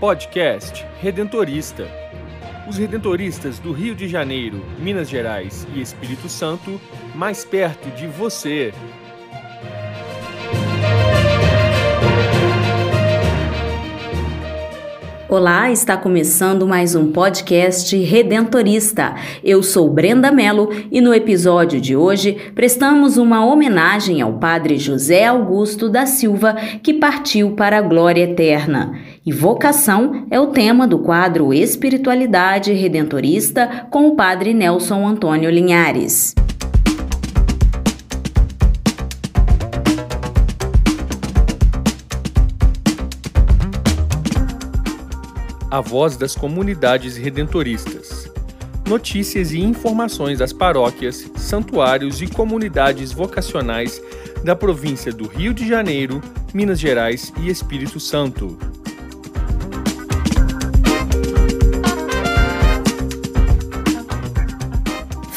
Podcast Redentorista. Os redentoristas do Rio de Janeiro, Minas Gerais e Espírito Santo, mais perto de você. Olá, está começando mais um podcast redentorista. Eu sou Brenda Mello e no episódio de hoje prestamos uma homenagem ao Padre José Augusto da Silva, que partiu para a glória eterna. E vocação é o tema do quadro Espiritualidade Redentorista com o Padre Nelson Antônio Linhares. a voz das comunidades redentoristas. Notícias e informações das paróquias, santuários e comunidades vocacionais da província do Rio de Janeiro, Minas Gerais e Espírito Santo.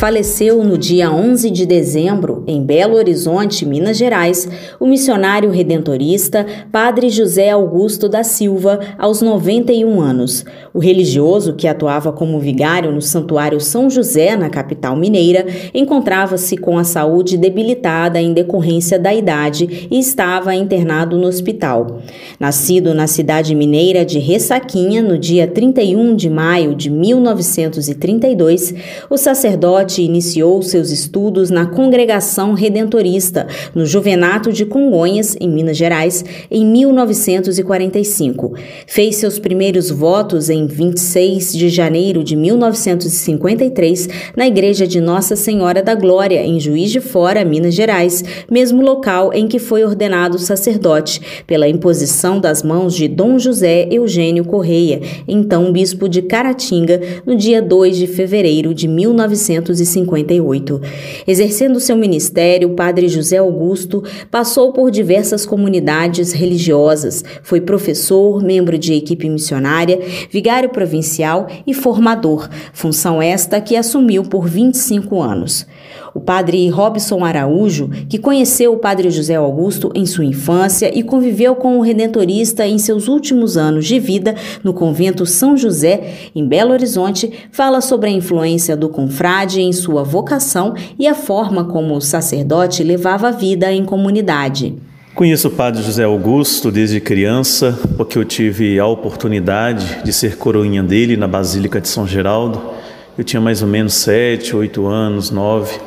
Faleceu no dia 11 de dezembro, em Belo Horizonte, Minas Gerais, o missionário redentorista Padre José Augusto da Silva, aos 91 anos. O religioso, que atuava como vigário no Santuário São José, na capital mineira, encontrava-se com a saúde debilitada em decorrência da idade e estava internado no hospital. Nascido na cidade mineira de Ressaquinha, no dia 31 de maio de 1932, o sacerdote iniciou seus estudos na Congregação Redentorista, no Juvenato de Congonhas, em Minas Gerais, em 1945. Fez seus primeiros votos em 26 de janeiro de 1953 na Igreja de Nossa Senhora da Glória, em Juiz de Fora, Minas Gerais, mesmo local em que foi ordenado sacerdote, pela imposição das mãos de Dom José Eugênio Correia, então bispo de Caratinga, no dia 2 de fevereiro de 1953. 1958. Exercendo seu ministério, o padre José Augusto passou por diversas comunidades religiosas, foi professor, membro de equipe missionária, vigário provincial e formador, função esta que assumiu por 25 anos. O padre Robson Araújo, que conheceu o padre José Augusto em sua infância e conviveu com o redentorista em seus últimos anos de vida no convento São José, em Belo Horizonte, fala sobre a influência do confrade em sua vocação e a forma como o sacerdote levava a vida em comunidade. Conheço o Padre José Augusto desde criança, porque eu tive a oportunidade de ser coroinha dele na Basílica de São Geraldo eu tinha mais ou menos sete, oito anos, nove,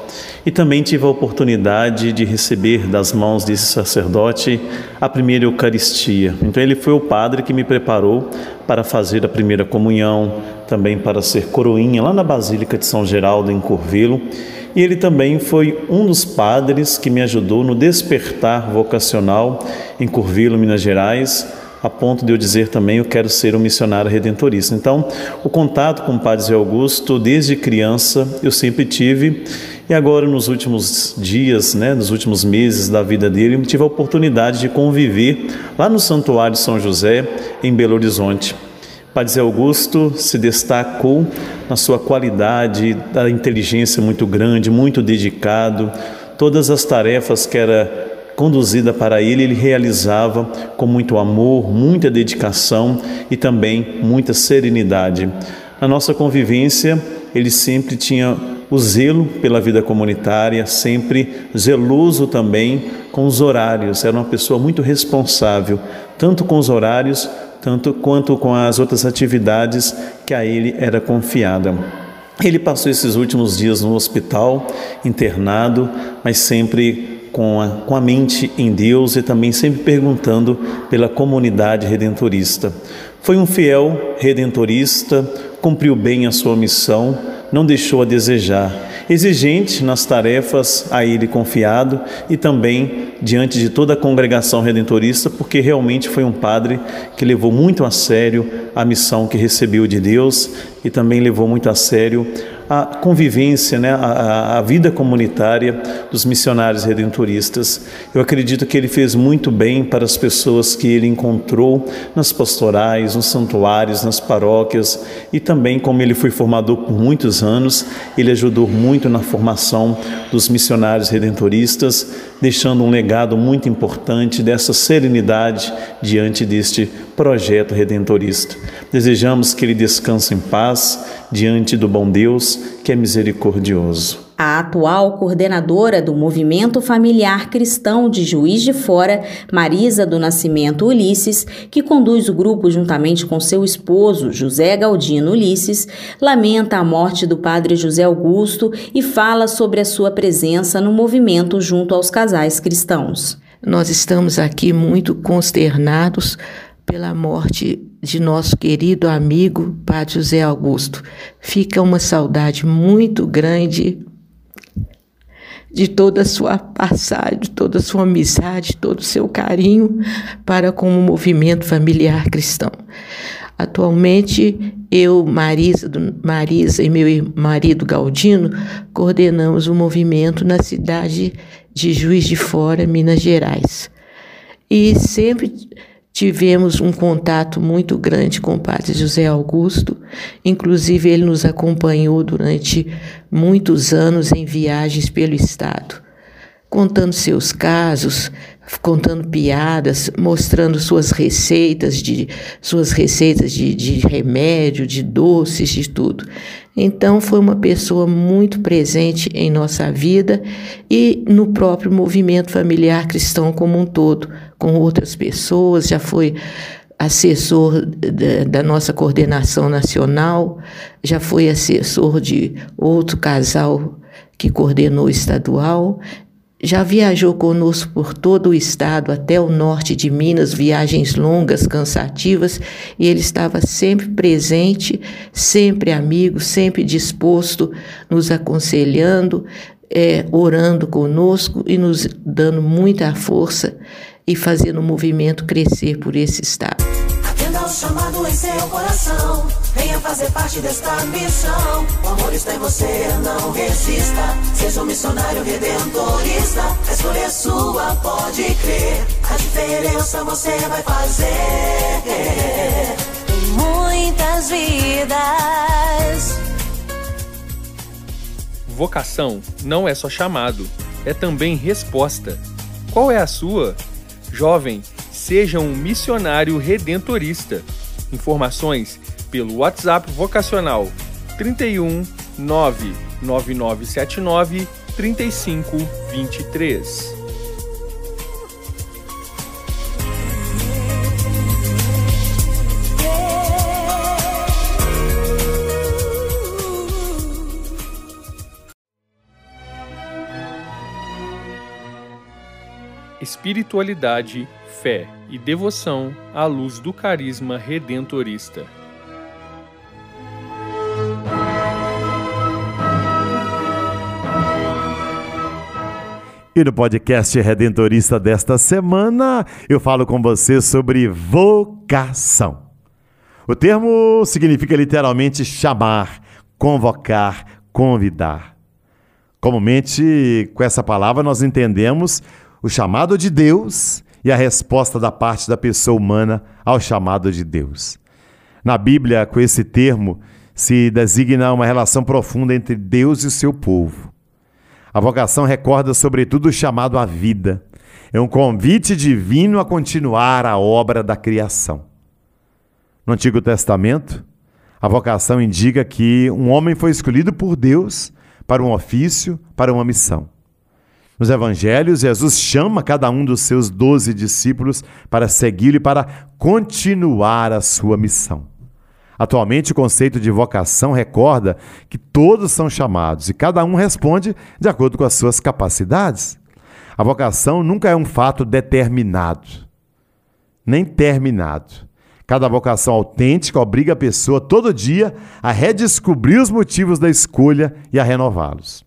e também tive a oportunidade de receber das mãos desse sacerdote a primeira Eucaristia. Então, ele foi o padre que me preparou para fazer a primeira comunhão, também para ser coroinha lá na Basílica de São Geraldo, em Corvelo. E ele também foi um dos padres que me ajudou no despertar vocacional em Curvelo, Minas Gerais, a ponto de eu dizer também eu quero ser um missionário redentorista. Então, o contato com o Padre Zé Augusto desde criança eu sempre tive e agora nos últimos dias, né, nos últimos meses da vida dele, tive a oportunidade de conviver lá no Santuário São José em Belo Horizonte. Padre Augusto se destacou na sua qualidade, da inteligência muito grande, muito dedicado, todas as tarefas que era conduzida para ele, ele realizava com muito amor, muita dedicação e também muita serenidade. Na nossa convivência, ele sempre tinha o zelo pela vida comunitária, sempre zeloso também com os horários. Era uma pessoa muito responsável, tanto com os horários, tanto quanto com as outras atividades que a ele era confiada. Ele passou esses últimos dias no hospital, internado, mas sempre com a, com a mente em Deus e também sempre perguntando pela comunidade redentorista. Foi um fiel redentorista, cumpriu bem a sua missão, não deixou a desejar, exigente nas tarefas a ele confiado e também diante de toda a congregação redentorista, porque realmente foi um padre que levou muito a sério a missão que recebeu de Deus e também levou muito a sério a convivência, né, a, a, vida comunitária dos missionários redentoristas. Eu acredito que ele fez muito bem para as pessoas que ele encontrou nas pastorais, nos santuários, nas paróquias e também, como ele foi formador por muitos anos, ele ajudou muito na formação dos missionários redentoristas, deixando um legado muito importante dessa serenidade diante deste projeto redentorista. Desejamos que ele descanse em paz diante do bom Deus que é misericordioso. A atual coordenadora do Movimento Familiar Cristão de Juiz de Fora, Marisa do Nascimento Ulisses, que conduz o grupo juntamente com seu esposo, José Galdino Ulisses, lamenta a morte do padre José Augusto e fala sobre a sua presença no movimento junto aos casais cristãos. Nós estamos aqui muito consternados pela morte de nosso querido amigo Padre José Augusto. Fica uma saudade muito grande de toda a sua passagem, de toda a sua amizade, todo o seu carinho para com o movimento familiar cristão. Atualmente, eu, Marisa, Marisa e meu marido Galdino coordenamos o movimento na cidade de Juiz de Fora, Minas Gerais. E sempre tivemos um contato muito grande com o padre José Augusto, inclusive ele nos acompanhou durante muitos anos em viagens pelo estado, contando seus casos, contando piadas, mostrando suas receitas de suas receitas de, de remédio, de doces, de tudo. Então foi uma pessoa muito presente em nossa vida e no próprio movimento familiar cristão como um todo, com outras pessoas, já foi assessor da, nossa coordenação nacional, já foi assessor de outro casal que coordenou estadual, já viajou conosco por todo o estado, até o norte de Minas, viagens longas, cansativas, e ele estava sempre presente, sempre amigo, sempre disposto, nos aconselhando, é, orando conosco e nos dando muita força e fazendo o movimento crescer por esse estado. Atenda ao chamado em seu coração, venha fazer parte desta missão. O amor está em você, não resista. Seja um missionário redentorista, a escolha é sua, pode crer. A diferença você vai fazer. Muitas vidas. Vocação não é só chamado, é também resposta. Qual é a sua? Jovem, seja um missionário redentorista. Informações pelo WhatsApp vocacional 31 99979 3523. Espiritualidade, fé e devoção à luz do carisma redentorista. E no podcast Redentorista desta semana, eu falo com você sobre vocação. O termo significa literalmente chamar, convocar, convidar. Comumente, com essa palavra, nós entendemos o chamado de Deus e a resposta da parte da pessoa humana ao chamado de Deus. Na Bíblia, com esse termo, se designa uma relação profunda entre Deus e o seu povo. A vocação recorda, sobretudo, o chamado à vida. É um convite divino a continuar a obra da criação. No Antigo Testamento, a vocação indica que um homem foi escolhido por Deus para um ofício, para uma missão. Nos evangelhos, Jesus chama cada um dos seus doze discípulos para segui-lo e para continuar a sua missão. Atualmente, o conceito de vocação recorda que todos são chamados e cada um responde de acordo com as suas capacidades. A vocação nunca é um fato determinado, nem terminado. Cada vocação autêntica obriga a pessoa todo dia a redescobrir os motivos da escolha e a renová-los.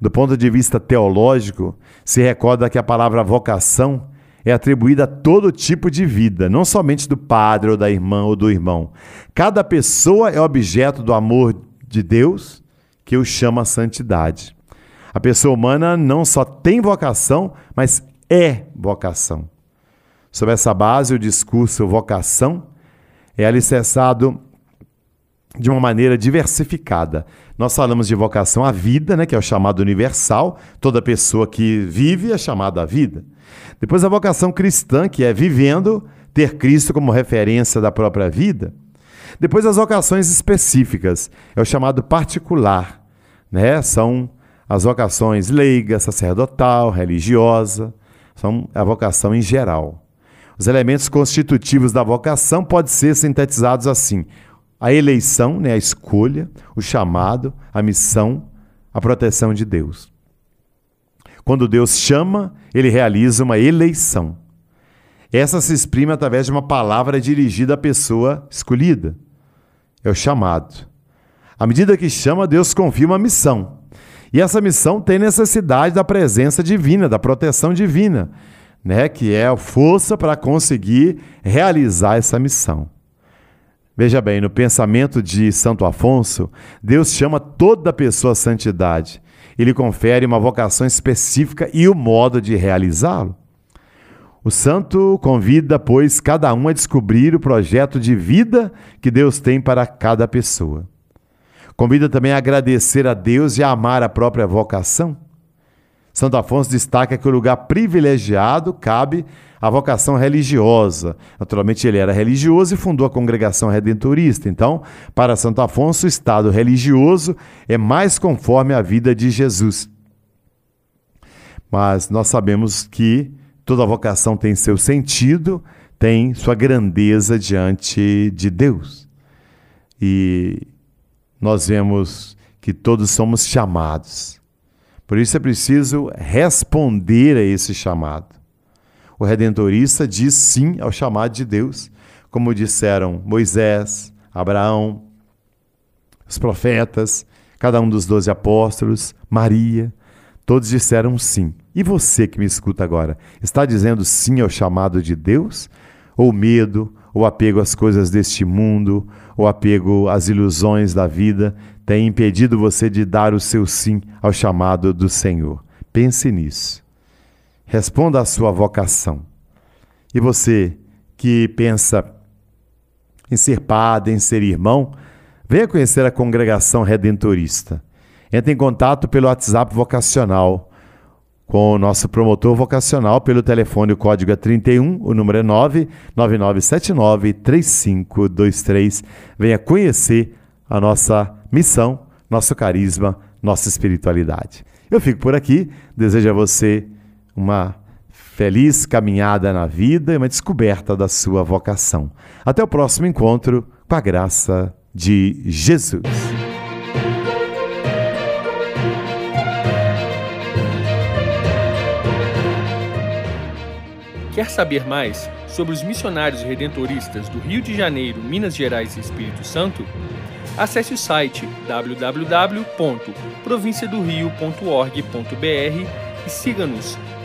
Do ponto de vista teológico, se recorda que a palavra vocação é atribuída a todo tipo de vida, não somente do padre ou da irmã ou do irmão. Cada pessoa é objeto do amor de Deus que o chama à santidade. A pessoa humana não só tem vocação, mas é vocação. Sobre essa base, o discurso vocação é alicerçado de uma maneira diversificada. Nós falamos de vocação à vida, né, que é o chamado universal, toda pessoa que vive é chamada à vida. Depois a vocação cristã, que é vivendo, ter Cristo como referência da própria vida. Depois as vocações específicas, é o chamado particular, né? São as vocações leiga, sacerdotal, religiosa, são a vocação em geral. Os elementos constitutivos da vocação podem ser sintetizados assim: a eleição, né, a escolha, o chamado, a missão, a proteção de Deus. Quando Deus chama, ele realiza uma eleição. Essa se exprime através de uma palavra dirigida à pessoa escolhida. É o chamado. À medida que chama, Deus confirma a missão. E essa missão tem necessidade da presença divina, da proteção divina, né, que é a força para conseguir realizar essa missão. Veja bem, no pensamento de Santo Afonso, Deus chama toda pessoa à santidade. Ele confere uma vocação específica e o modo de realizá-lo. O santo convida, pois, cada um a descobrir o projeto de vida que Deus tem para cada pessoa. Convida também a agradecer a Deus e a amar a própria vocação. Santo Afonso destaca que o lugar privilegiado cabe à vocação religiosa. Naturalmente, ele era religioso e fundou a congregação redentorista. Então, para Santo Afonso, o estado religioso é mais conforme à vida de Jesus. Mas nós sabemos que toda vocação tem seu sentido, tem sua grandeza diante de Deus. E nós vemos que todos somos chamados. Por isso é preciso responder a esse chamado. O redentorista diz sim ao chamado de Deus, como disseram Moisés, Abraão, os profetas, cada um dos doze apóstolos, Maria, todos disseram sim. E você que me escuta agora, está dizendo sim ao chamado de Deus? Ou medo, ou apego às coisas deste mundo, ou apego às ilusões da vida tem impedido você de dar o seu sim ao chamado do Senhor. Pense nisso. Responda à sua vocação. E você que pensa em ser padre, em ser irmão, venha conhecer a congregação redentorista. Entre em contato pelo WhatsApp vocacional com o nosso promotor vocacional pelo telefone, o código é 31, o número é 99979 3523. Venha conhecer a nossa missão, nosso carisma, nossa espiritualidade. Eu fico por aqui, desejo a você uma feliz caminhada na vida e uma descoberta da sua vocação. Até o próximo encontro, com a graça de Jesus. Quer saber mais sobre os missionários redentoristas do Rio de Janeiro, Minas Gerais e Espírito Santo? Acesse o site www.provinciadorio.org.br e siga-nos